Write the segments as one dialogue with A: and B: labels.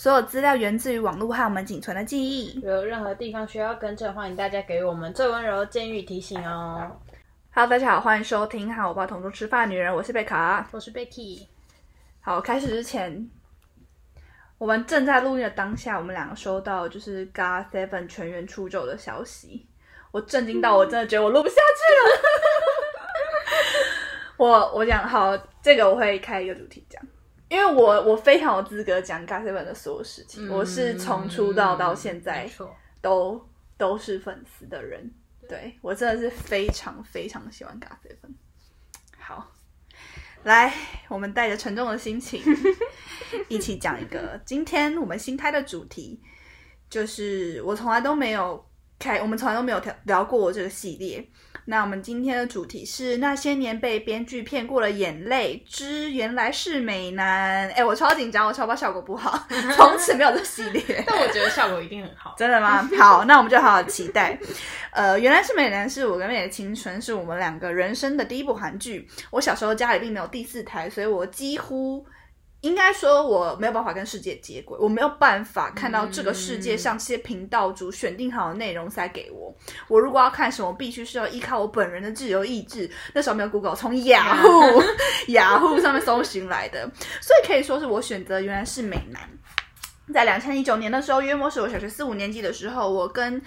A: 所有资料源自于网络和我们仅存的记忆。
B: 如有任何地方需要更正，欢迎大家给我们最温柔的建议提醒哦。
A: Hello，大家好，欢迎收听和我爸同桌吃饭的女人，我是贝卡。
B: 我是 Becky，
A: 好，开始之前，我们正在录音的当下，我们两个收到就是 GA Seven 全员出走的消息，我震惊到我真的觉得我录不下去了。我我讲好，这个我会开一个主题讲，因为我我非常有资格讲 GA Seven 的所有事情，我是从出道到现在都都是粉丝的人，对我真的是非常非常喜欢 GA Seven。好，来，我们带着沉重的心情，一起讲一个今天我们新开的主题，就是我从来都没有开，我们从来都没有聊聊过这个系列。那我们今天的主题是那些年被编剧骗过了眼泪之原来是美男。哎，我超紧张，我超怕效果不好，从此没有这系列。
B: 但我觉得效果一定很好。
A: 真的吗？好，那我们就好好期待。呃，原来是美男是我跟妹的青春，是我们两个人生的第一部韩剧。我小时候家里并没有第四台，所以我几乎应该说我没有办法跟世界接轨，我没有办法看到这个世界上这些频道主选定好的内容塞给我。我如果要看什么，必须是要依靠我本人的自由意志。那时候没有 Google，从雅虎雅虎上面搜寻来的，所以可以说是我选择原来是美男。在两千一九年的时候，约莫是我小学四五年级的时候，我跟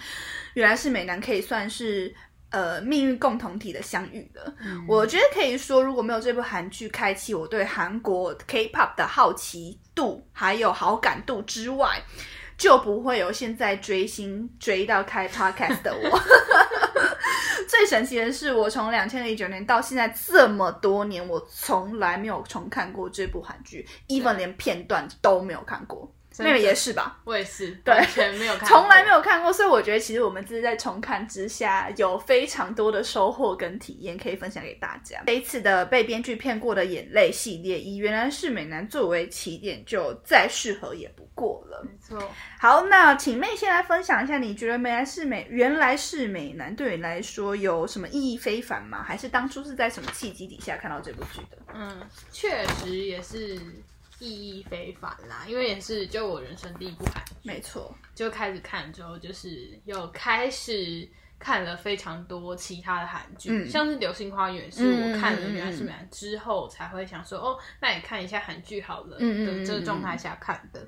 A: 原来是美男可以算是呃命运共同体的相遇了。我觉得可以说，如果没有这部韩剧开启我对韩国 K-pop 的好奇度还有好感度之外，就不会有现在追星追到开 podcast 的我。最神奇的是，我从两千零九年到现在这么多年，我从来没有重看过这部韩剧，even 连片段都没有看过。
B: 真的
A: 妹妹也是吧？
B: 我也是，
A: 对
B: 完全没有看，
A: 从来没有。看过，所以我觉得其实我们这是在重看之下有非常多的收获跟体验可以分享给大家。这一次的被编剧骗过的眼泪系列，以原来是美男作为起点，就再适合也不过了。
B: 没错，
A: 好，那请妹先来分享一下，你觉得原来是美原来是美男对你来说有什么意义非凡吗？还是当初是在什么契机底下看到这部剧的？
B: 嗯，确实也是意义非凡啦，因为也是就我人生第一部韩剧，
A: 没错，
B: 就开始看之后，就是有开始看了非常多其他的韩剧，
A: 嗯
B: 像是《流星花园》是
A: 嗯
B: 我看了原来是美男之后才会想说，哦，那也看一下韩剧好了
A: 嗯嗯嗯
B: 的这个状态下看的。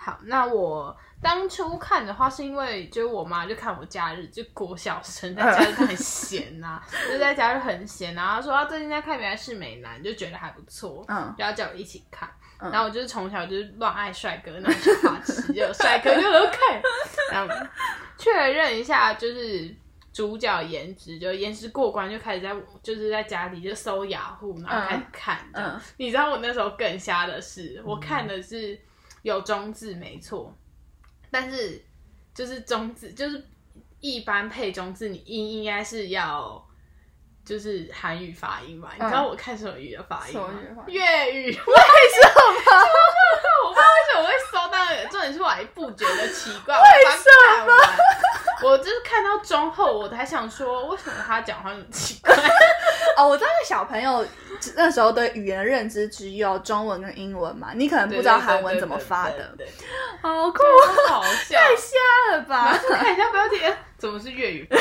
B: 好，那我当初看的话，是因为就是我妈就看我假日，就国小生在家日很 闲呐、就在家日很闲啊，她说她最近在看《原来是美男》，就觉得还不错，
A: 嗯
B: 就要叫我一起看。
A: 嗯
B: 然后我就是从小就是乱爱帅哥那种小花痴，帅哥就都看，然后确认一下就是主角颜值，就颜值过关，就开始在就是在家里就搜雅虎，然后开始看。你知道我那时候更瞎的是，我看的是有中字没错，但是就是中字就是一般配中字，你应应该是要。就是韩语发音吧，你知道我看什么语的发音吗粤语。
A: 为什么？
B: 我不知道为什么会搜到那个，重点是我还不觉得奇怪，为什么？我就是看到中后，我才想说，为什么他讲话那么奇怪？
A: 哦，我知道小朋友那时候对语言的认知只有中文跟英文嘛，你可能不知道韩文怎么发的，好酷，
B: 好笑。
A: 太瞎了吧
B: 后，看一下标题，哎怎么是粤语？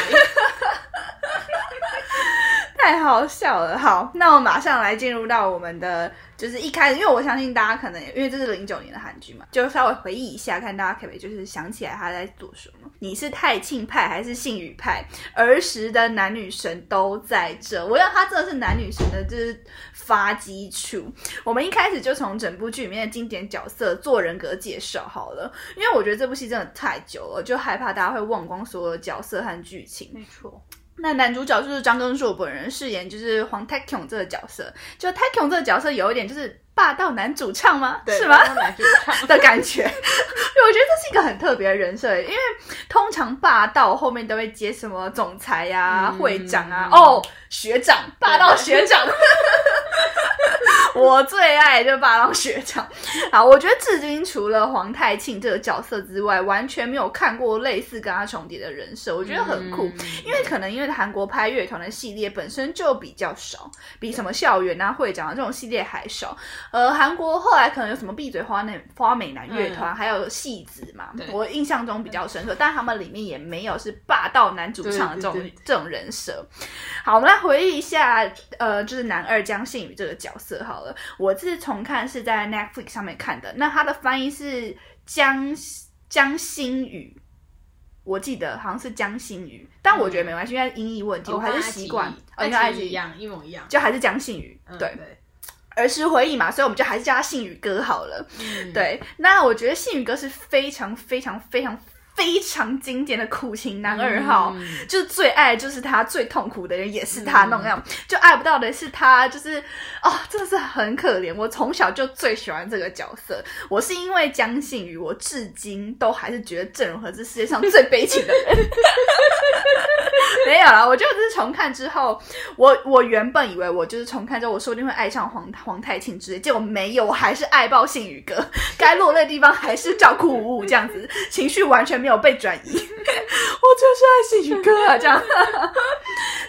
A: 太好笑了。好，那我马上来进入到我们的，就是一开始，因为我相信大家可能因为这是零九年的韩剧嘛，就稍微回忆一下，看大家可不可以就是想起来他在做什么。你是太庆派还是信宇派？儿时的男女神都在这，我要他真的是男女神的，就是发基础。我们一开始就从整部剧里面的经典角色做人格介绍好了，因为我觉得这部戏真的太久了，就害怕大家会忘光所有的角色和剧情。
B: 没错，
A: 那男主角就是张根硕本人饰演就是黄泰 kyung 这个角色，就泰 kyung 这个角色有一点就是霸道男主唱吗？
B: 对，
A: 是吗？
B: 让男主唱
A: 的感觉，我觉得这是一个很特别的人设，因为通常霸道后面都会接什么总裁呀、
B: 嗯
A: 会长啊，哦，学长，霸道学长。我最爱就霸道学长。好，我觉得至今除了皇太庆这个角色之外，完全没有看过类似跟他重叠的人设，我觉得很酷。
B: 嗯
A: 因为可能因为韩国拍乐团的系列本身就比较少，比什么校园啊、会长啊这种系列还少。呃，韩国后来可能有什么闭嘴花那花美男乐团，还有戏子嘛，我印象中比较深刻，但他们里面也没有是霸道男主唱的这种这种人设。好，我们来回忆一下，呃，就是男二江信宇这个角色好了。我这次重看是在 Netflix 上面看的，那他的翻译是江江心宇。我记得好像是江心宇，但我觉得没关系，因为音译问题，我还是习惯，哦，因为爱奇艺
B: 一样，一模一样。
A: 就还是江信宇，对，儿时回忆嘛，所以我们就还是叫他信宇哥好了。
B: 嗯，
A: 对，那我觉得信宇哥是非常非常非常非常经典的苦情男二号。
B: 嗯
A: 就是最爱就是他，最痛苦的人也是他那种样，就爱不到的是他，就是哦，真的是很可怜。我从小就最喜欢这个角色，我是因为江信宇，我至今都还是觉得郑容和是世界上最悲情的人。没有啦，我就只是重看之后，我我原本以为我就是重看之后，我说不定会爱上皇皇太庆之类，结果没有，我还是爱爆信宇哥，该落泪的地方还是照哭无误，这样子 情绪完全没有被转移，我就是爱信宇哥啊，这样。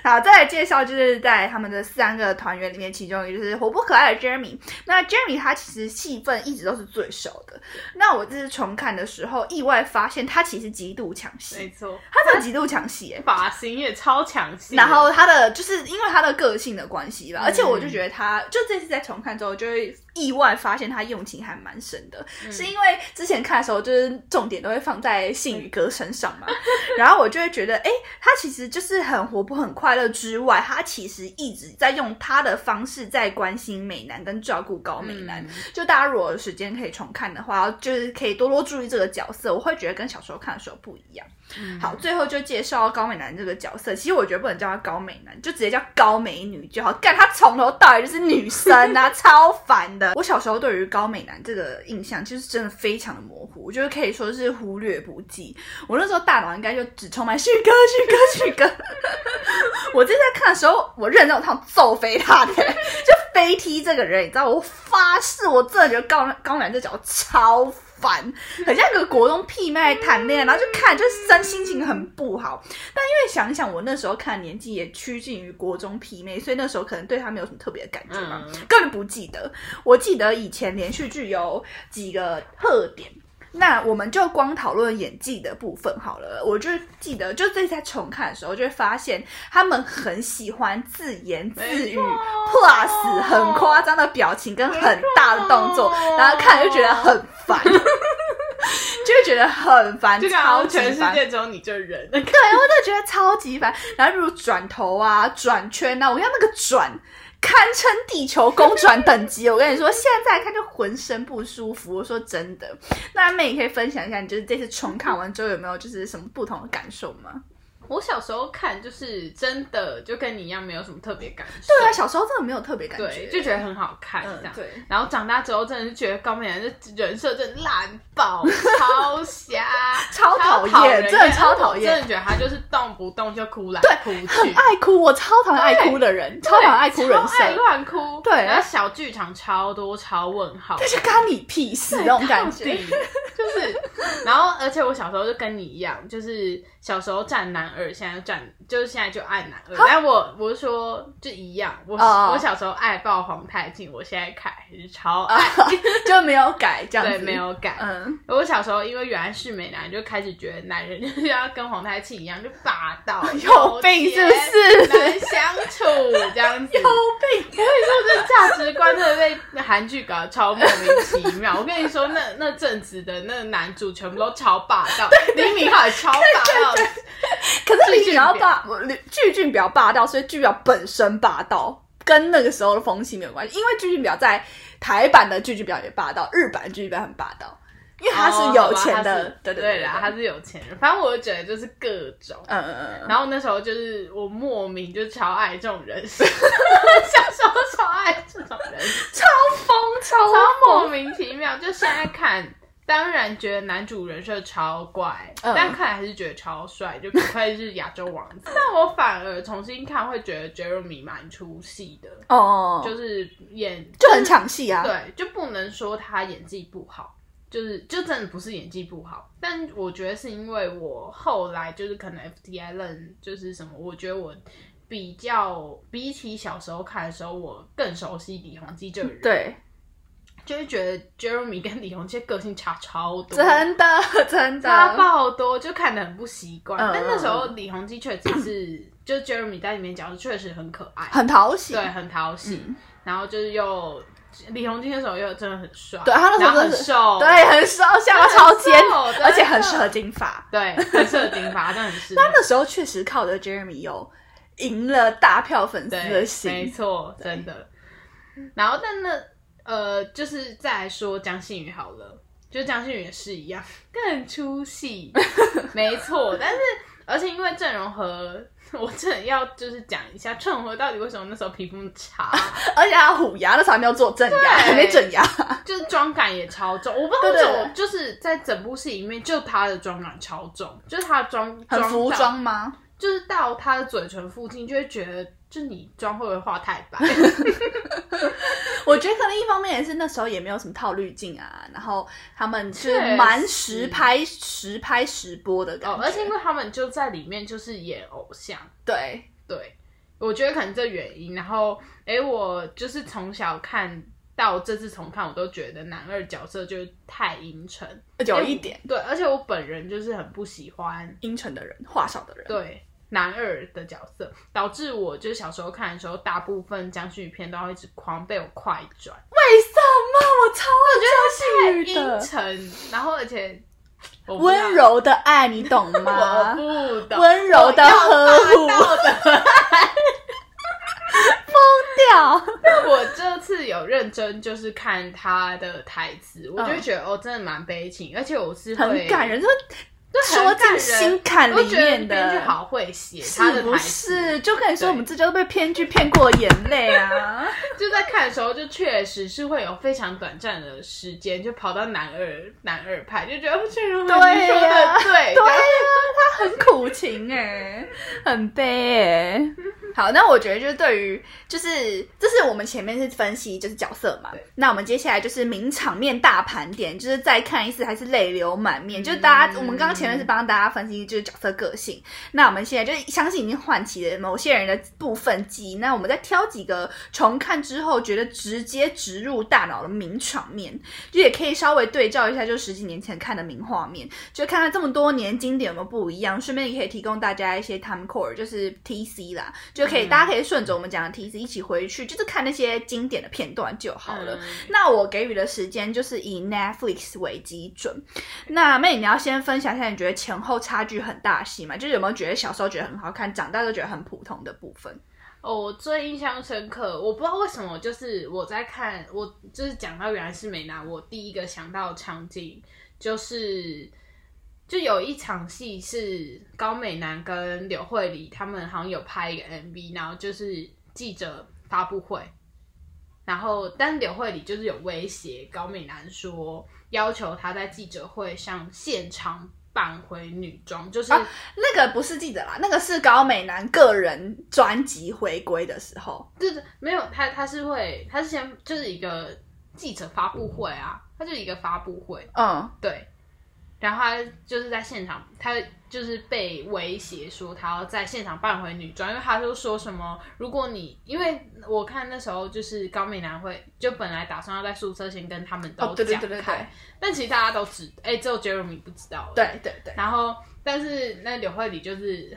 A: 好，再来介绍就是在他们的三个团员里面，其中一个就是活泼可爱的 Jeremy。那 Jeremy 他其实戏份一直都是最少的。那我这次重看的时候，意外发现他其实极度抢戏，
B: 没错，
A: 他真的极度抢戏哎。
B: 发超强势。
A: 然后他的就是因为他的个性的关系
B: 嗯
A: 吧，而且我就觉得他就这次在重看之后，就会意外发现他用情还蛮深的，
B: 嗯
A: 是因为之前看的时候就是重点都会放在信宇哥身上嘛，然后我就会觉得，哎，他其实就是很活泼、很快乐之外，他其实一直在用他的方式在关心美男跟照顾高美男。
B: 嗯
A: 就大家如果有时间可以重看的话，就是可以多多注意这个角色，我会觉得跟小时候看的时候不一样。
B: 嗯
A: 好，最后就介绍高美男这个角色。其实我觉得不能叫他高美男，就直接叫高美女就好。干他从头到尾就是女生啊，超烦的。我小时候对于高美男这个印象，其实真的非常的模糊，我觉得可以说是忽略不计。我那时候大脑应该就只充满旭哥、旭哥、旭哥。我正在看的时候，我认真有想揍飞他的，就飞踢这个人，你知道？我发誓，我真的觉得高高男这脚超烦，很像一个国中屁妹谈恋爱，然后就看就真心情很不好。但因为想一想，我那时候看年纪也趋近于国中屁妹，所以那时候可能对他没有什么特别的感觉嘛，
B: 嗯
A: 根本不记得。我记得以前连续剧有几个特点。那我们就光讨论演技的部分好了。我就记得，就这次在重看的时候，就会发现他们很喜欢自言自语，plus 很夸张的表情跟很大的动作，然后看就觉得很烦，就会觉得很烦，
B: 就感
A: 超
B: 全世。界只有你这人。
A: 对，我真的觉得超级烦。然后比如转头啊、转圈啊，我要那个转。堪称地球公转等级，我跟你说，现在看就浑身不舒服。我说真的，那妹，你可以分享一下，你就是这次重看完之后有没有就是什么不同的感受吗？
B: 我小时候看就是真的就跟你一样，没有什么特别感受。
A: 对啊，小时候真的没有特别感觉，
B: 对，就觉得很好看这样。
A: 嗯对
B: 然后长大之后，真的是觉得高美人这人设真的烂爆，超瞎，
A: 超讨厌真的超讨厌
B: 真的觉得他就是动不动就哭来哭
A: 很
B: 去，
A: 爱哭，我超讨厌爱哭的人，超讨厌爱哭人
B: 超爱，乱哭。
A: 对
B: 然后小剧场超多超问号，
A: 但是干你屁事那种感觉。
B: 就是，然后而且我小时候就跟你一样，就是小时候站男二，现在就站就是现在就爱男二，但我我是说就一样，我、
A: 哦
B: 我小时候爱爆黄太庆，我现在看还是超爱，
A: 就没有改这样子，
B: 对，没有改。
A: 嗯，
B: 我小时候因为原来是美男，就开始觉得男人就是要跟黄太庆一样，就霸道、
A: 有病是不是？
B: 钱难相处这样子。
A: 有病。
B: 我跟你说，这价值观真的被韩剧搞得超莫名其妙。我跟你说，那那阵子的那个男主全部都超霸道，李敏镐也超霸道，
A: 可是李
B: 俊表
A: 敏镐霸，我巨俊比较霸道，所以巨表本身霸道，跟那个时候的风气没有关系。因为巨俊表在台版的巨俊表也霸道，日版的巨俊表很霸道，因为他是有钱的，对对
B: 对啦，他是有钱人。反正我就觉得就是各种。
A: 嗯嗯嗯嗯，
B: 然后那时候就是我莫名就超爱这种人设，小时候超爱这种人，
A: 超疯超
B: 超莫，名其妙。就现在看当然觉得男主人设超怪，
A: 嗯。
B: 但看来还是觉得超帅，就不愧是亚洲王子。但我反而重新看会觉得 Jeremy 蛮出戏的，
A: 哦，
B: 就是演
A: 就很抢戏啊。
B: 对，就不能说他演技不好，就是就真的不是演技不好，但我觉得是因为我后来就是可能 FTI 认就是什么，我觉得我比较比起小时候看的时候，我更熟悉李弘基这个人，，
A: 对，
B: 就是觉得 Jeremy 跟李弘基的个性差超多，
A: 真的 真
B: 差
A: 的，
B: 爆多，就看得很不习惯。
A: 嗯
B: 但那时候李弘基确实是，就 Jeremy 在里面角色确实很可爱，
A: 很讨喜。
B: 对，很讨喜，
A: 嗯
B: 然后就是又李弘基那时候又真的很帅，
A: 对他那时候
B: 很瘦，
A: 对，很瘦，下巴超尖而且很适合金发。
B: 对，很适合金发，真的很适合。
A: 那时候确实靠着 Jeremy 有赢了大票粉丝的
B: 心，没
A: 心。
B: 错，真的。然后，但那呃，就是再来说江信宇好了，就江信宇也是一样，更出戏，没错。但是，而且因为郑容和，我真的要就是讲一下郑容和到底为什么那时候皮肤差，
A: 而且他虎牙那时候还没有做正牙，还没整牙。
B: 就是妆感也超重。我不知道为什
A: 对对
B: 么，就是在整部戏里面，就他的妆感超重，就是他的妆
A: 很服
B: 到
A: 装吗？
B: 就是到他的嘴唇附近，就会觉得，就你妆会不会画太白？
A: 我觉得可能一方面也是那时候也没有什么套滤镜啊，然后他们是蛮实拍实拍实播的感
B: 哦
A: 觉，，
B: 而且因为他们就在里面就是演偶像，
A: 对。
B: 对，我觉得可能这原因。然后，哎，我就是从小看到这次重看，我都觉得男二角色就是太阴沉，
A: 有一点。
B: 对，而且我本人就是很不喜欢
A: 阴沉的人，话少的人，
B: 对男二的角色，导致我就是小时候看的时候，大部分江旭宇片都要一直狂被我快转，
A: 为什么我超爱江
B: 阴
A: 旭的
B: 沉，然后而且
A: 温，柔的爱，你懂
B: 我
A: 吗？
B: 不懂，
A: 温柔的呵护
B: 我要霸道的。
A: 掉，
B: 我这次有认真就是看他的台词，我就会觉得、哦，真的蛮悲情，而且我是
A: 很感人，说进心坎里面的
B: 编剧。好会写他
A: 是不是？就跟你说，我们这就被编剧骗过眼泪啊！
B: 就在看的时候，就确实是会有非常短暂的时间，就跑到男二男二派，就觉得
A: 对
B: 说
A: 呀
B: 的对，
A: 对啊，他很苦情哎、很悲哎、好，那我觉得就是对于，就是这是我们前面是分析就是角色嘛，那我们接下来就是名场面大盘点，就是再看一次还是泪流满面。就是大家，
B: 嗯
A: 我们刚刚前面是帮大家分析就是角色个性，那我们现在就相信已经唤起了某些人的部分记忆，那我们再挑几个重看之后觉得直接植入大脑的名场面，就也可以稍微对照一下，就十几年前看的名画面，就看看这么多年经典有没有不一样，顺便也可以提供大家一些 time core，就是 TC 啦，就可以、
B: 嗯
A: 大家可以顺着我们讲的 TC 一起回去，就是看那些经典的片段就好了。
B: 嗯
A: 那我给予的时间就是以 Netflix 为基准。那妹，你要先分享一下，你觉得前后差距很大的戏吗？就是有没有觉得小时候觉得很好看，长大就觉得很普通的部分？
B: 哦，我最印象深刻，我不知道为什么，就是我在看，我就是讲到原来是美男，我第一个想到的场景就是，就有一场戏是高美男跟柳慧里他们好像有拍一个 MV，然后就是记者发布会，然后但柳慧里就是有威胁高美男说，要求他在记者会上现场扮回女装，就是。
A: 啊那个不是记者啦，那个是高美男个人专辑回归的时候。
B: 对对，没有他，他是会，他是先就是一个记者发布会啊，他就是一个发布会，
A: 嗯，
B: 对，然后他就是在现场，他就是被威胁说他要在现场扮回女装，因为他就说什么，如果你因为我看那时候就是高美男会就本来打算要在宿舍先跟他们都
A: 哦，对对
B: 讲
A: 对对对
B: 开，但其实大家都知，哎，只有 Jeremy 不知道，
A: 对对对。
B: 然后但是那柳慧理就是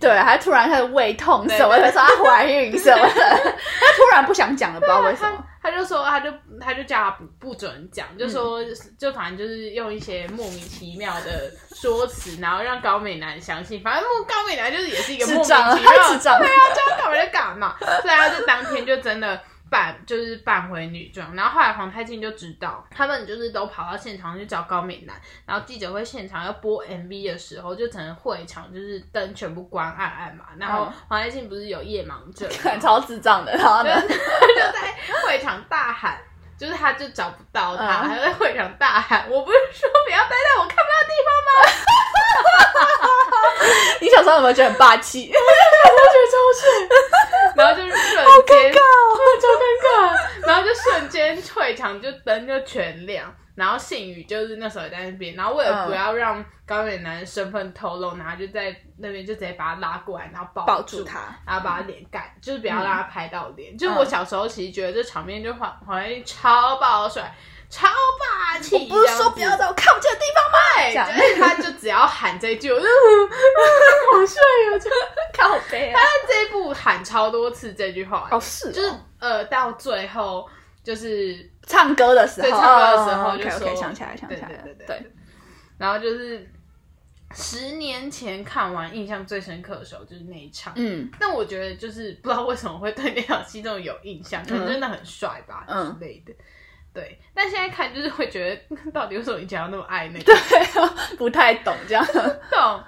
A: 对，还突然开始胃痛什么的，
B: 对对
A: 说她怀孕 什么的，她突然不想讲了，不知道为什么。
B: 他就说，他就他就叫他不不准讲，
A: 嗯
B: 就说、就反正就是用一些莫名其妙的说辞，然后让高美男相信。反正高美男就是也是一个莫名其妙对。啊，叫他干嘛就干嘛。所以他就当天就真的 扮就是扮回女装，然后后来皇太静就知道，他们就是都跑到现场去找高美男，然后记者会现场要播 MV 的时候，就整个会场就是灯全部关暗暗嘛，然后
A: 嗯
B: 皇太静不是有夜盲症
A: 超智障的，然后呢？
B: 就在会场大喊就是他就找不到他，
A: 嗯
B: 还在会场大喊：“我不是说不要待在我看不到的地方吗？”
A: 你小时候有没有觉得很霸气？
B: 然后就是瞬间，超尴尬，然后就瞬间退场就灯就全亮，然后信宇就是那时候也在那边，然后为了
A: 嗯
B: 不要让高远男的身份透露，然后就在那边就直接把他拉过来，然后抱
A: 抱
B: 住
A: 住他，
B: 然后把他脸盖，就是不要让他拍到脸。就是我小时候其实觉得这场面就黄黄丽超爆帅。超霸气！
A: 我不是说不要在我看不见的地方吗？
B: 对，
A: 这样
B: 就是他就只要喊这句，我就好帅啊！就
A: 靠背啊！
B: 他这一部喊超多次这句话，
A: 哦，是哦，
B: 就是呃，到最后就是
A: 唱歌的时候，
B: 对唱歌的时候
A: 哦
B: 就说
A: 想起来，想起来了，
B: 对对对
A: 对，
B: 然后就是十年前看完，印象最深刻的时候就是那一场。
A: 嗯
B: 但我觉得就是不知道为什么会对那场戏这么有印象，可能真的很帅吧、
A: 嗯
B: 之类的。对，但现在看就是会觉得，到底为什么以前要那么爱那个？
A: 对，不太懂这样。
B: 懂，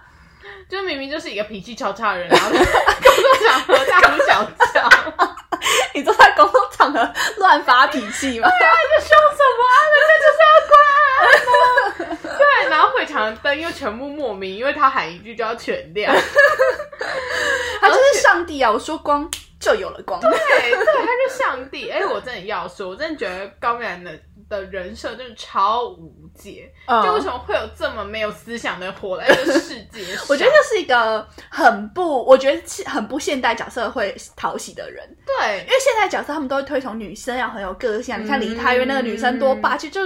B: 就明明就是一个脾气超差的人，然后在 工作场合大呼小叫，
A: 你都在公共场合乱发脾气吗？
B: 在凶什么啊？人家就是要关啊！对，然后会场的灯又全部莫名，因为他喊一句就要全亮。
A: 他就是上帝啊！我说光就有了光。
B: 对，对，他是上帝。哎、我真的要说，我真的觉得高然的的人设就是超无解。
A: 嗯
B: 就为什么会有这么没有思想的活在这个 世界上？
A: 我觉得这是一个很不，我觉得是很不现代角色会讨喜的人，
B: 对
A: 因为现代角色他们都会推崇女生要很有个性啊。你看
B: 嗯
A: 梨泰院那个女生多霸气，就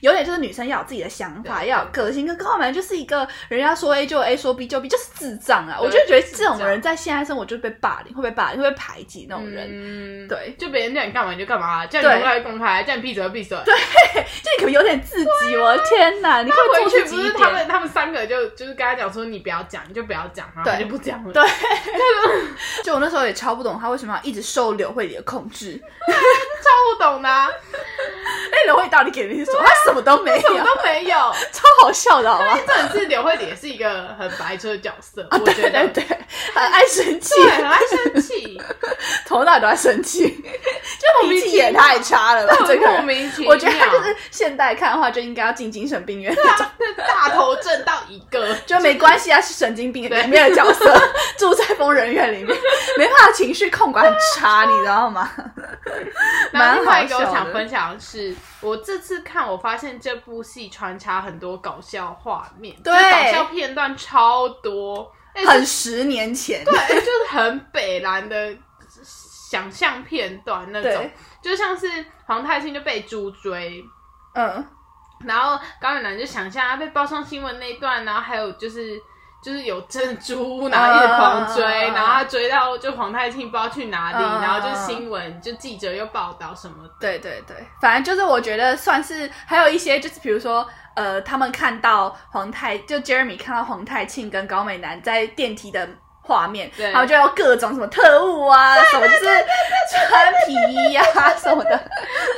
A: 有点就是女生要有自己的想法，要有个性。跟高满就是一个人家说 A 就 A，说 B 就 B，就是智障啊！我就觉得这种人在现代生活就是被霸凌，会被霸凌，会被排挤那种人。
B: 嗯，
A: 对
B: 就别人叫你干嘛你就干嘛，叫你
A: 对
B: 公开就公开，叫你闭嘴就闭嘴。
A: 对 就你可能有点自己？我天哪！你可
B: 他回去不。是他们，他们三个就就是跟他讲说你不要讲，你就不要讲，然后就不讲了。
A: 对，就我那时候也超不懂他为什么要一直受柳慧里的控制。
B: 超不懂的、啊，
A: 哎，刘慧到底给了你什么？他什么都没有，
B: 什么都没有。
A: 超好笑的，好吗？
B: 真的是刘慧也是一个很白痴的角色，
A: 啊，
B: 我
A: 对
B: 觉得
A: 对对，很爱生气，
B: 很爱生气，
A: 从头到尾都在生气，就脾气也太差了吧？这个
B: 莫
A: 人，
B: 名其妙。
A: 我觉得他就是现代看的话，就应该要进精神病院那种。
B: 大头症到一个，
A: 就没关系啊，是神经病里面的角色，住在疯人院里面，没办法情绪控管很差，你知道吗？
B: 然后另外一个我
A: 蛮好笑的
B: 想分享的是，我这次看我发现这部戏穿插很多搞笑画面，
A: 对
B: 就是搞笑片段超多，哎
A: 很十年前，
B: 对，哎就是很北蓝的想象片段那种，就像是黄太清就被猪追，
A: 嗯，
B: 然后高远南就想象他被报上新闻那一段，然后还有就是就是有珍珠，然后一直狂追，
A: 嗯
B: 然后他追到就黄太庆不知道去哪里，
A: 嗯
B: 然后就新闻就记者又报道什么的，
A: 对对对，反正就是我觉得算是还有一些就是比如说。呃，他们看到黄太就 Jeremy 看到黄太庆跟高美男在电梯的画面，
B: 对
A: 然后就有各种什么特务啊，什么就是穿皮衣呀、什么的，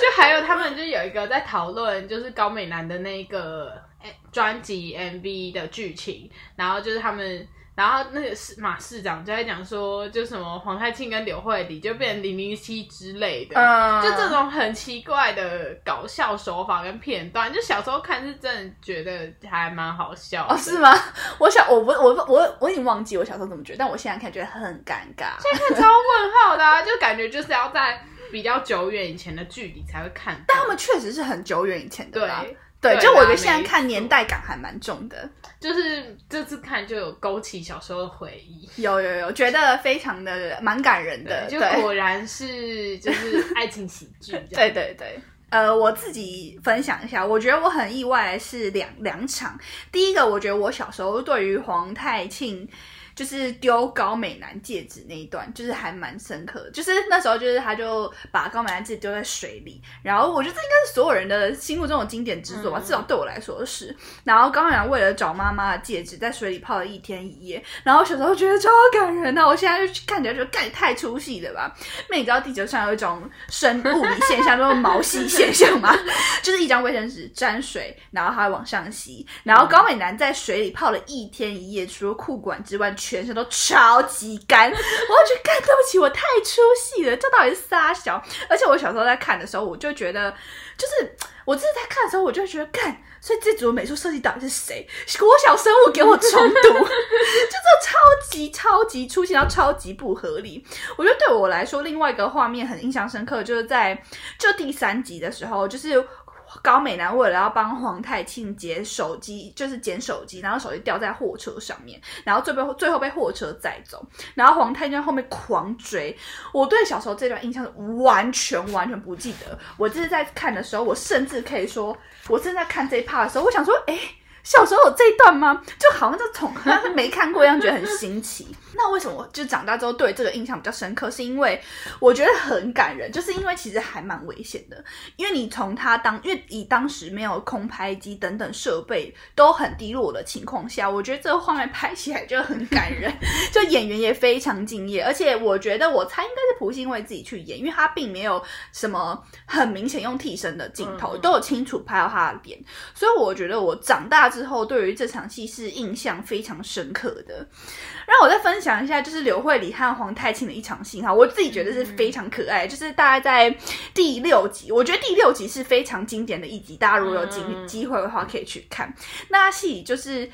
B: 就还有他们就有一个在讨论就是高美男的那个诶专辑 MV 的剧情，然后就是他们。然后那个市马市长就在讲说，就什么黄太庆跟刘慧理就变成零零七之类的，
A: 嗯，
B: 就这种很奇怪的搞笑手法跟片段，就小时候看是真的觉得还蛮好笑的。
A: 哦，是吗？我想，我不，我我我已经忘记我小时候怎么觉得，但我现在看觉得很尴尬。
B: 现在看超问号的、啊，就感觉就是要在比较久远以前的剧里才会看。
A: 但他们确实是很久远以前的
B: 对
A: 啦。对，
B: 对
A: 就我觉得
B: 啦
A: 现在看年代感还蛮重的，
B: 就是这次看就有勾起小时候的回忆。
A: 有有有，觉得非常的蛮感人的。
B: 就果然是就是爱情喜剧。
A: 对对对。呃，我自己分享一下，我觉得我很意外的是两两场。第一个，我觉得我小时候对于皇太庆就是丢高美男戒指那一段，就是还蛮深刻的。就是那时候，就是他就把高美男戒指丢在水里，然后我觉得这应该是所有人的心目中的经典之作吧，
B: 嗯
A: 至少对我来说是。然后高美男为了找妈妈的戒指，在水里泡了一天一夜。然后小时候觉得超感人的，我现在就看起来就干也太出戏了吧？那你知道地球上有一种生物理现象，叫做毛细现象吗？就是一张卫生纸沾水，然后它会往上吸。然后高美男在水里泡了一天一夜，除了裤管之外，全身都超级干，我就觉得干对不起，我太出戏了，这到底是撒小？而且我小时候在看的时候，我就觉得，就是我自己在看的时候，我就觉得干，所以这组美术设计到底是谁？国小生物给我重读，就这超级超级出戏，然后超级不合理。我觉得对我来说，另外一个画面很印象深刻，就是在就第三集的时候，就是。高美男为了要帮皇太庆捡手机，就是捡手机，然后手机掉在货车上面，然后最被最后被货车载走，然后皇太庆在后面狂追。我对小时候这段印象是完全完全不记得。我就是在看的时候，我甚至可以说，我正在看这一趴的时候，我想说，哎。小时候有这一段吗？就好像就从好像没看过一样，觉得很新奇。那为什么就长大之后对这个印象比较深刻？是因为我觉得很感人，就是因为其实还蛮危险的。因为你从他当，因为以当时没有空拍机等等设备都很低落的情况下，我觉得这个画面拍起来就很感人，就演员也非常敬业。而且我觉得我猜应该是朴信惠自己去演，因为他并没有什么很明显用替身的镜头，都有清楚拍到他的脸，所以我觉得我长大。之后，对于这场戏是印象非常深刻的。让我再分享一下，就是刘慧理和皇太庆的一场戏哈，我自己觉得是非常可爱。就是大概在第六集，我觉得第六集是非常经典的一集，大家如果有机机会的话可以去看。那戏里就是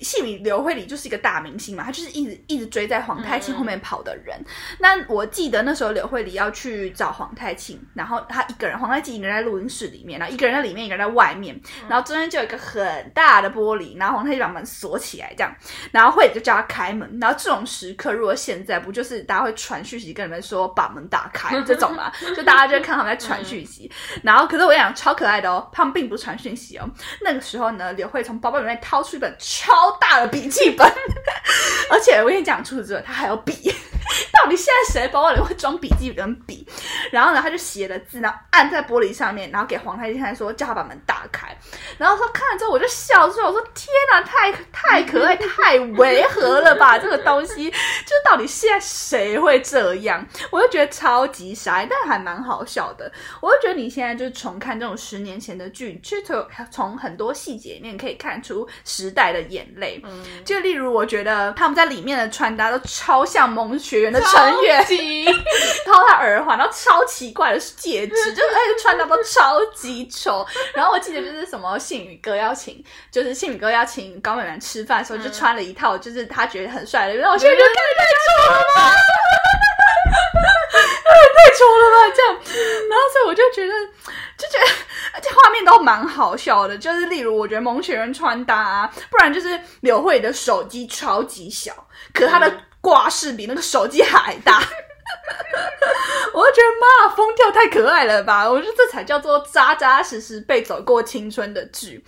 A: 戏里刘慧理就是一个大明星嘛，他就是一直一直追在皇太庆后面跑的人。那我记得那时候刘慧理要去找皇太庆，然后他一个人，皇太庆一个人在录音室里面，然后一个人在里面，一个人在外面，然后中间就有一个很大的玻璃，然后皇太庆把门锁起来，这样，然后慧理就叫他开门。然后这种时刻，如果现在不就是大家会传讯息跟你们说把门打开这种嘛？就大家就看他们在传讯息。然后可是我想超可爱的哦，他们并不传讯息哦。那个时候呢，刘慧从包包里面掏出一本超超大的笔记本，而且我跟你讲，除此之外，他还有笔。到底现在谁包包里会装笔记本笔？然后呢，他就写了字，然后按在玻璃上面，然后给皇太监说，叫他把门打开。然后说看了之后，我就笑出来，我说天哪，太太可爱，太违和了吧？这个东西，就到底现在谁会这样？我就觉得超级傻，但还蛮好笑的。我就觉得你现在就是重看这种十年前的剧，其实从从很多细节里面可以看出时代的眼泪。嗯，就例如我觉得他们在里面的穿搭都超像蒙学园的成员，掏他耳环，然后超奇怪的是戒指，就是而且穿搭都超级丑。然后我记得就是什么信宇哥邀请，就是信宇哥邀请高美兰吃饭的时候，就穿了一套就是他觉得很帅的，然后我现在觉得太丑了。吧，太丑了吧，这样。然后所以我就觉得，就觉得而且画面都蛮好笑的，就是例如我觉得蒙雪人穿搭，啊，不然就是柳慧的手机超级小，可他的挂饰比那个手机还大。我就觉得妈，疯掉太可爱了吧！我觉得这才叫做扎扎实实被走过青春的剧。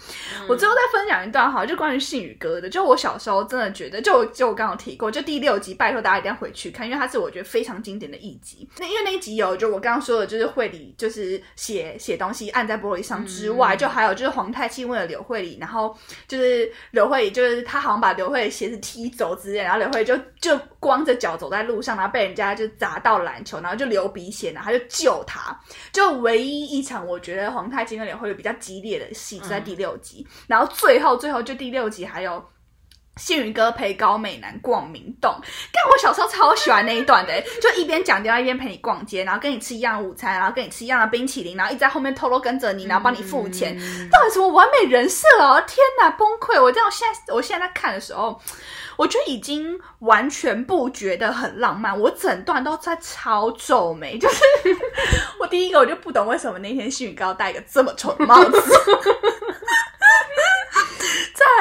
A: 我最后再分享一段哈，就关于信宇哥的。就我小时候真的觉得，就就我刚刚提过，就第六集，拜托大家一定要回去看，因为它是我觉得非常经典的一集。那因为那一集有就我刚刚说的，就是会理就是写写东西按在玻璃上之外，就还有就是皇太清为了刘慧理，然后就是刘慧就是他好像把刘慧鞋子踢走之类，然后刘慧就就光着脚走在路上，然后被人家就砸到篮球，然后就流鼻血，然后就救他。就唯一一场我觉得皇太极跟刘慧有比较激烈的戏，就在第六集。然后最后最后就第六集还有幸运哥陪高美男逛明洞。但我小时候超喜欢那一段的，就一边讲电话一边陪你逛街，然后跟你吃一样的午餐，然后跟你吃一样的冰淇淋，然后一直在后面偷偷跟着你，然后帮你付钱。到底什么完美人设啊！天哪，崩溃！我这样现在我现在在看的时候。我觉得已经完全不觉得很浪漫，我整段都在超皱眉。就是 我第一个，我就不懂为什么那天幸运高戴一个这么丑的帽子。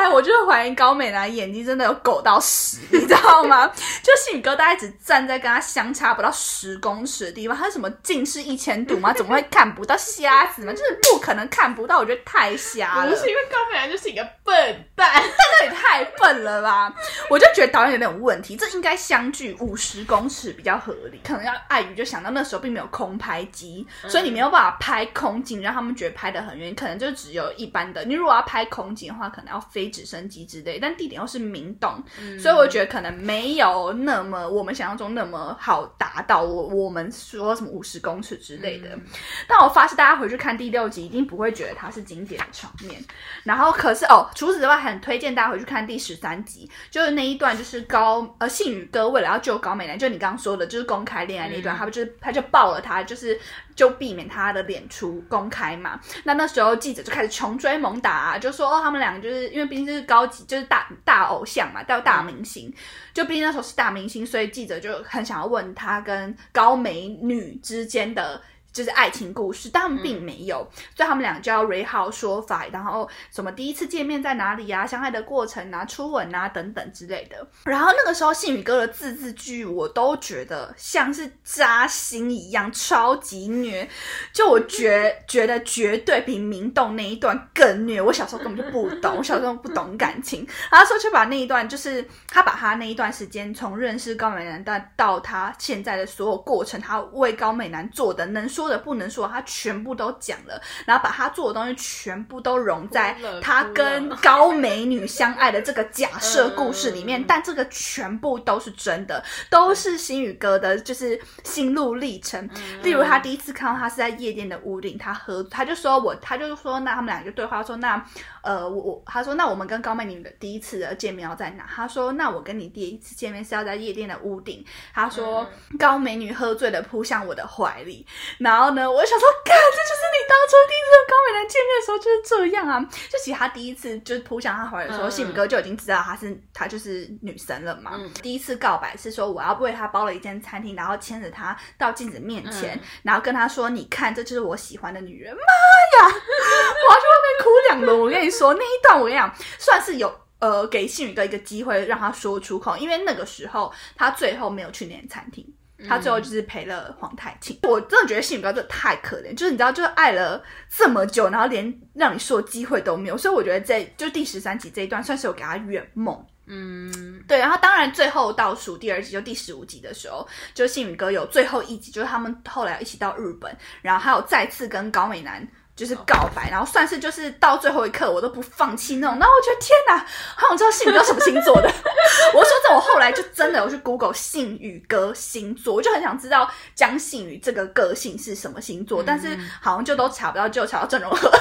A: 再来，我就怀疑高美男眼睛真的有狗到屎，你知道吗？就信宇哥大概只站在跟他相差不到十公尺的地方，他什么近视一千度吗？怎么会看不到？瞎子吗？就是不可能看不到，我觉得太瞎了。
B: 不是因为高美男就是一个笨蛋，
A: 那也太笨了吧？我就觉得导演有点问题，这应该相距五十公尺比较合理，可能要碍于就想到那时候并没有空拍机，所以你没有办法拍空景，让他们觉得拍的很远，可能就只有一般的。你如果要拍空景的话，可能要飞直升机之类，但地点又是明洞，
B: 嗯
A: 所以我觉得可能没有那么我们想象中那么好达到我我们说什么五十公尺之类的。
B: 嗯
A: 但我发誓大家回去看第六集，一定不会觉得它是经典的场面。然后可是哦，除此之外，很推荐大家回去看第十三集，就是那一段，就是高呃信宇哥为了要救高美男，就你刚刚说的，就是公开恋爱那一段，
B: 嗯
A: 他不就是他就抱了他，就是就避免他的脸出公开嘛。那那时候记者就开始穷追猛打、啊，就说哦，他们两个就是因为毕竟是高级，就是大大偶像嘛，到大明星，就毕竟那时候是大明星，所以记者就很想要问他跟高美女之间的。就是爱情故事，但他们并没有，所以他们俩就要 re 好说法，然后什么第一次见面在哪里啊，相爱的过程啊，初吻啊等等之类的。然后那个时候信宇哥的字字句，我都觉得像是扎心一样，超级虐。就我觉觉得绝对比明洞那一段更虐。我小时候根本就不懂，我小时候不懂感情。然后说就把那一段，就是他把他那一段时间从认识高美男到到他现在的所有过程，他为高美男做的能说的不能说，他全部都讲了，然后把他做的东西全部都融在他跟 高美女相爱的这个假设故事里面，
B: 嗯
A: 但这个全部都是真的，都是星宇哥的，就是心路历程。例如他第一次看到他是在夜店的屋顶，他喝，他就说我，他就说那他们俩就对话说那呃我我他说那我们跟高美女的第一次的见面要在哪？他说那我跟你第一次见面是要在夜店的屋顶。他说、高美女喝醉的扑向我的怀里，然后呢，我就想说，干，这就是你当初第一次跟高美男见面的时候就是这样啊。就其实他第一次就是扑向他怀里的时候，
B: 嗯
A: 信宇哥就已经知道他是他就是女神了嘛。
B: 嗯
A: 第一次告白是说我要为他包了一间餐厅，然后牵着他到镜子面前，
B: 嗯
A: 然后跟他说：“你看，这就是我喜欢的女人。”妈呀，我要去外面哭两轮。我跟你说，那一段我跟你讲，算是有。呃，给信宇哥一个机会让他说出口，因为那个时候他最后没有去那间餐厅，他最后就是陪了皇太庆。我真的觉得信宇哥真的太可怜，就是你知道，就是爱了这么久，然后连让你说的机会都没有，所以我觉得这就第十三集这一段算是有给他圆梦。
B: 嗯，
A: 对，然后当然最后倒数第二集就第十五集的时候，就信宇哥有最后一集，就是他们后来一起到日本，然后还有再次跟高美男。就是告白，然后算是就是到最后一刻我都不放弃那种。然后我觉得天哪，好想知道信宇哥什么星座的。我说这，我后来就真的有去 Google 信宇哥星座，我就很想知道江信宇这个个性是什么星座，但是好像就都查不到，就查到郑容和。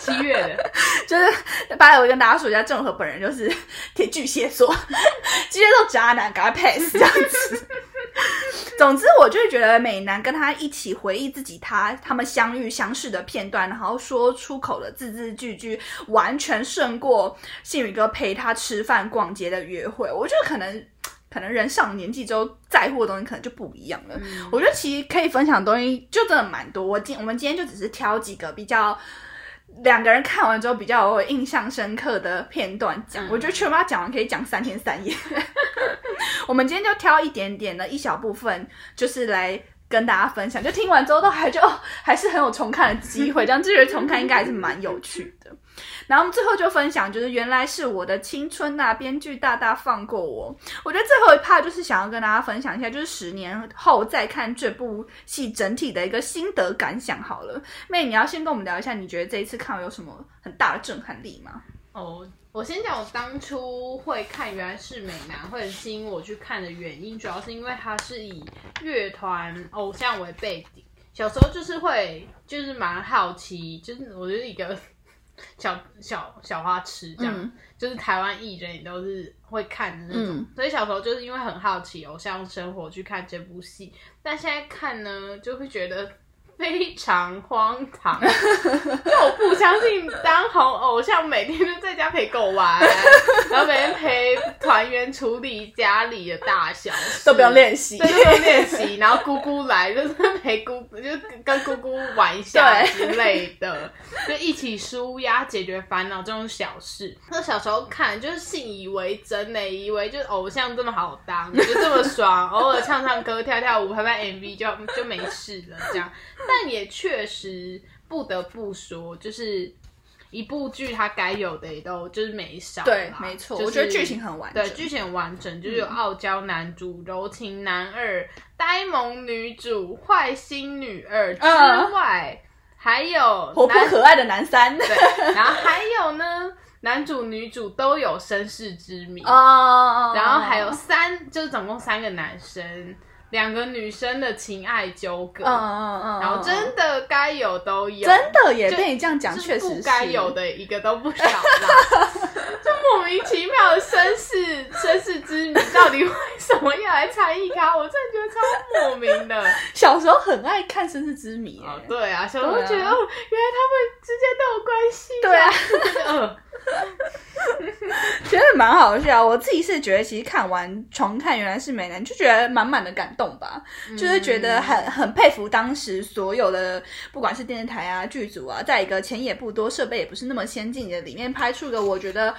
B: 七月的，
A: 就是巴来，我跟大家说一下，郑容和本人就是铁巨蟹座，巨蟹座渣男，赶快 pass 这样子。总之，我就会觉得美男跟他一起回忆自己他他们相遇相识的片段，然后说出口的字字句句，完全胜过信宇哥陪他吃饭、逛街的约会。我觉得可能。可能人上了年纪之后，在乎的东西可能就不一样了。
B: 嗯
A: 我觉得其实可以分享的东西就真的蛮多。我今我们今天就只是挑几个比较两个人看完之后比较有印象深刻的片段讲。
B: 嗯
A: 我觉得全部要讲完可以讲三天三夜。我们今天就挑一点点的一小部分，就是来。跟大家分享，就听完之后都还就、哦、还是很有重看的机会，这样就觉得重看应该还是蛮有趣的。然后我们最后就分享，就是原来是我的青春呐、编剧大大放过我。我觉得最后一 part 就是想要跟大家分享一下，就是十年后再看这部戏整体的一个心得感想。好了，妹，你要先跟我们聊一下，你觉得这一次看有什么很大的震撼力吗？
B: 哦，我先讲我当初会看原来是美男，或者吸引我去看的原因，主要是因为它是以乐团偶像为背景。小时候就是会，就是蛮好奇，就是我就是一个 小小小花痴这样，
A: 嗯
B: 就是台湾艺人也都是会看的那种，
A: 嗯
B: 所以小时候就是因为很好奇偶像生活去看这部戏，但现在看呢，就会觉得非常荒唐，因为我不相信当红偶像每天都在家陪狗玩，然后每天陪团员处理家里的大小事，
A: 都不用练习。
B: 对，都不用练习，然后姑姑来就是陪姑，就是跟姑姑玩一下之类的，就一起舒压解决烦恼这种小事。那小时候看就是信以为真呢，以为就是偶像这么好当，就这么爽，偶尔唱唱歌、跳跳舞、拍拍 MV 就就没事了这样。但也确实不得不说，就是。一部剧它该有的也都就是没少啦，
A: 对，没错，
B: 就是
A: 我觉得剧情很完整。
B: 对，剧情很完整，就是有傲娇男主、柔情男二、呆萌女主、坏心女二之
A: 嗯
B: 外，还有
A: 活泼可爱的男三，
B: 对，然后还有呢，男主女主都有身世之谜，
A: 哦，
B: 然后还有三，就是总共三个男生，两个女生的情爱纠葛，
A: 嗯嗯嗯，
B: 然后真的该有都有，
A: 真的也
B: 就
A: 被你这样讲，
B: 就是
A: 确实
B: 不该有的一个都不少啦，就莫名其妙的绅士绅士之谜，到底为什么要来参与咖？我真的觉得超莫名的。
A: 小时候很爱看《绅士之谜》
B: 哦
A: 哎，，
B: 对啊，小时候觉得、哦，原来他们之间都有关系。
A: 对啊，蛮好笑。我自己是觉得，其实看完重看原来是美男，就觉得满满的感动吧，就是觉得很很佩服当时所有的，不管是电视台啊、剧组啊，在一个钱也不多、设备也不是那么先进的里面拍出个我觉得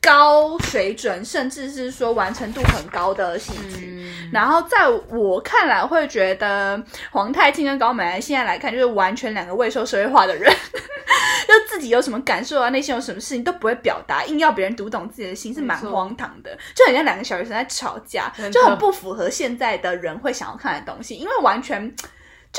A: 高水准，甚至是说完成度很高的戏剧。
B: 嗯
A: 然后在我看来，会觉得皇太清跟高美兰现在来看，就是完全两个未受社会化的人，就自己有什么感受啊，内心有什么事情都不会表达，硬要别人读懂自己的心，是蛮荒唐的。就很像两个小学生在吵架就很不符合现在的人会想要看的东西，因为完全。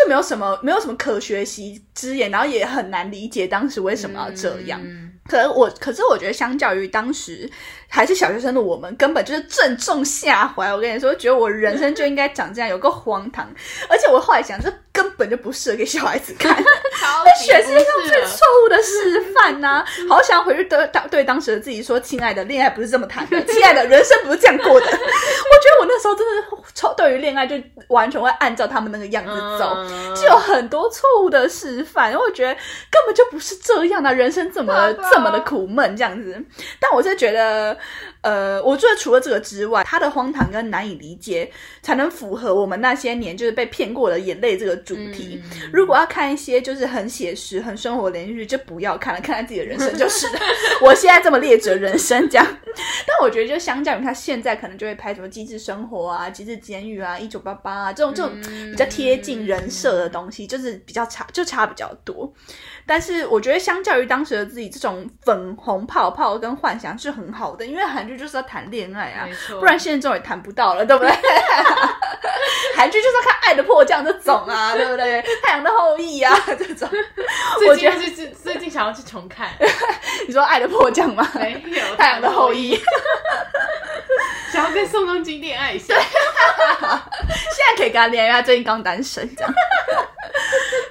A: 就没有什么没有什么可学习之言，然后也很难理解当时为什么要这样。
B: 嗯
A: 可是我，可是我觉得，相较于当时还是小学生的我们，根本就是正中下怀。我跟你说，觉得我人生就应该长这样，有个荒唐。而且我后来想，这根本就不适合给小孩子看，
B: 超
A: 这
B: 级
A: 全世界上最错误的示范呐、好想回去对当对当时的自己说：“亲爱的，恋爱不是这么谈的，亲爱的，人生不是这样过的。”我觉得我那时候真的超对于恋爱就完全会按照他们那个样子走。
B: 嗯
A: 就有很多错误的示范，我觉得根本就不是这样的，人生怎么这么的苦闷这样子。但我是觉得，呃，我觉得除了这个之外，他的荒唐跟难以理解，才能符合我们那些年就是被骗过的眼泪这个主题。
B: 嗯
A: 如果要看一些就是很写实、很生活的连续剧，就不要看了，看看自己的人生就是了。我现在这么劣质的人生这样，但我觉得就相较于他现在可能就会拍什么《机智生活》啊、《机智监狱》啊、《一九八八》啊这种这种比较贴近人设的东西，就是比较差，就差比较多。但是我觉得相较于当时的自己，这种粉红泡泡跟幻想是很好的，因为韩剧就是要谈恋爱啊不然现在这种也谈不到了，对不对？韩剧就是要看爱的迫降这种啊，对不对？太阳的后裔啊，这种。我觉得
B: 最近最近想要去重看，
A: 你说爱的迫降吗？
B: 没有
A: 太阳的后裔，
B: 想要跟宋仲基恋爱一下，现
A: 在可以跟他恋爱，他最近刚单身这样。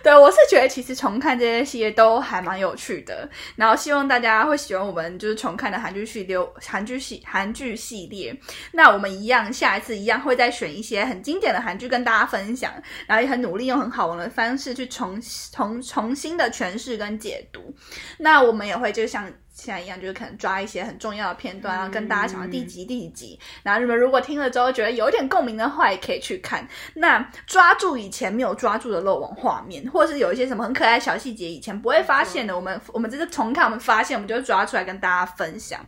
A: 对，我是觉得其实重看这些系列都还蛮有趣的，然后希望大家会喜欢我们就是重看的韩剧系列、韩剧系韩剧系列。那我们一样，下一次一样会再选一些很经典的韩剧跟大家分享，然后也很努力用很好玩的方式去重重重新的诠释跟解读。那我们也会就像现在一样，就是可能抓一些很重要的片段，然后跟大家讲第几集第几集。然后你们如果听了之后觉得有一点共鸣的话，也可以去看。那抓住以前没有抓住的漏网画面，或者是有一些什么很可爱小细节，以前不会发现的，我们我们这次重看，我们发现，我们就会抓出来跟大家分享。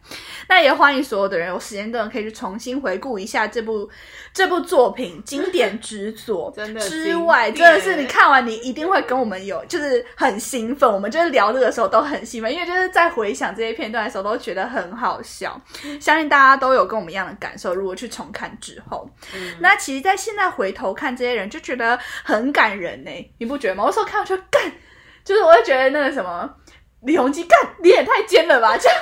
A: 那也欢迎所有的人有时间段可以去重新回顾一下这部这部作品经典之作
B: 真的
A: 之外，真的是你看完你一定会跟我们有就是很兴奋，我们就是聊这个时候都很兴奋，因为就是在回想这些片段的时候都觉得很好笑，相信大家都有跟我们一样的感受。如果去重看之后，
B: 嗯
A: 那其实，在现在回头看这些人，就觉得很感人呢，你不觉得吗？我有时候看我就干，就是我会觉得那个什么。李弘基干你也太尖了吧，这样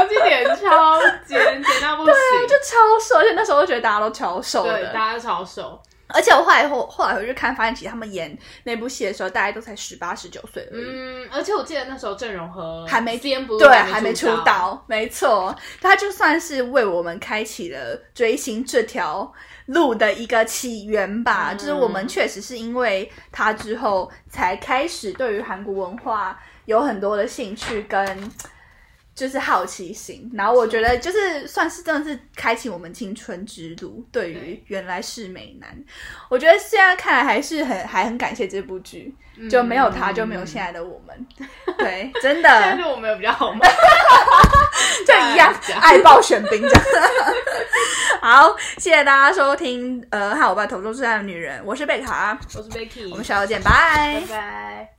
B: 有几点超尖，尖到不行，
A: 就超瘦，而且那时候就觉得大家都超瘦
B: 对，大家都超熟，
A: 而且我后来后后来回去看，发现其实他们演那部戏的时候，大概都才十八十九岁。
B: 嗯，而且我记得那时候郑容和
A: 还没
B: 不
A: 对，还没出
B: 出，
A: 道，没错，他就算是为我们开启了追星这条路的一个起源吧。
B: 嗯
A: 就是我们确实是因为他之后，才开始对于韩国文化有很多的兴趣跟就是好奇心。然后我觉得就是算是真的是开启我们青春之路。对于原来是美男，我觉得现在看来还是很还很感谢这部剧，就没有他就没有现在的我们。对，真的。
B: 但是我们有比较好吗？
A: 就一样爱爆选兵这样。好，谢谢大家收听，呃，和我爸同桌最爱的女人，我是贝卡，
B: 我是 Becky，
A: 我们下周见，拜
B: 拜拜。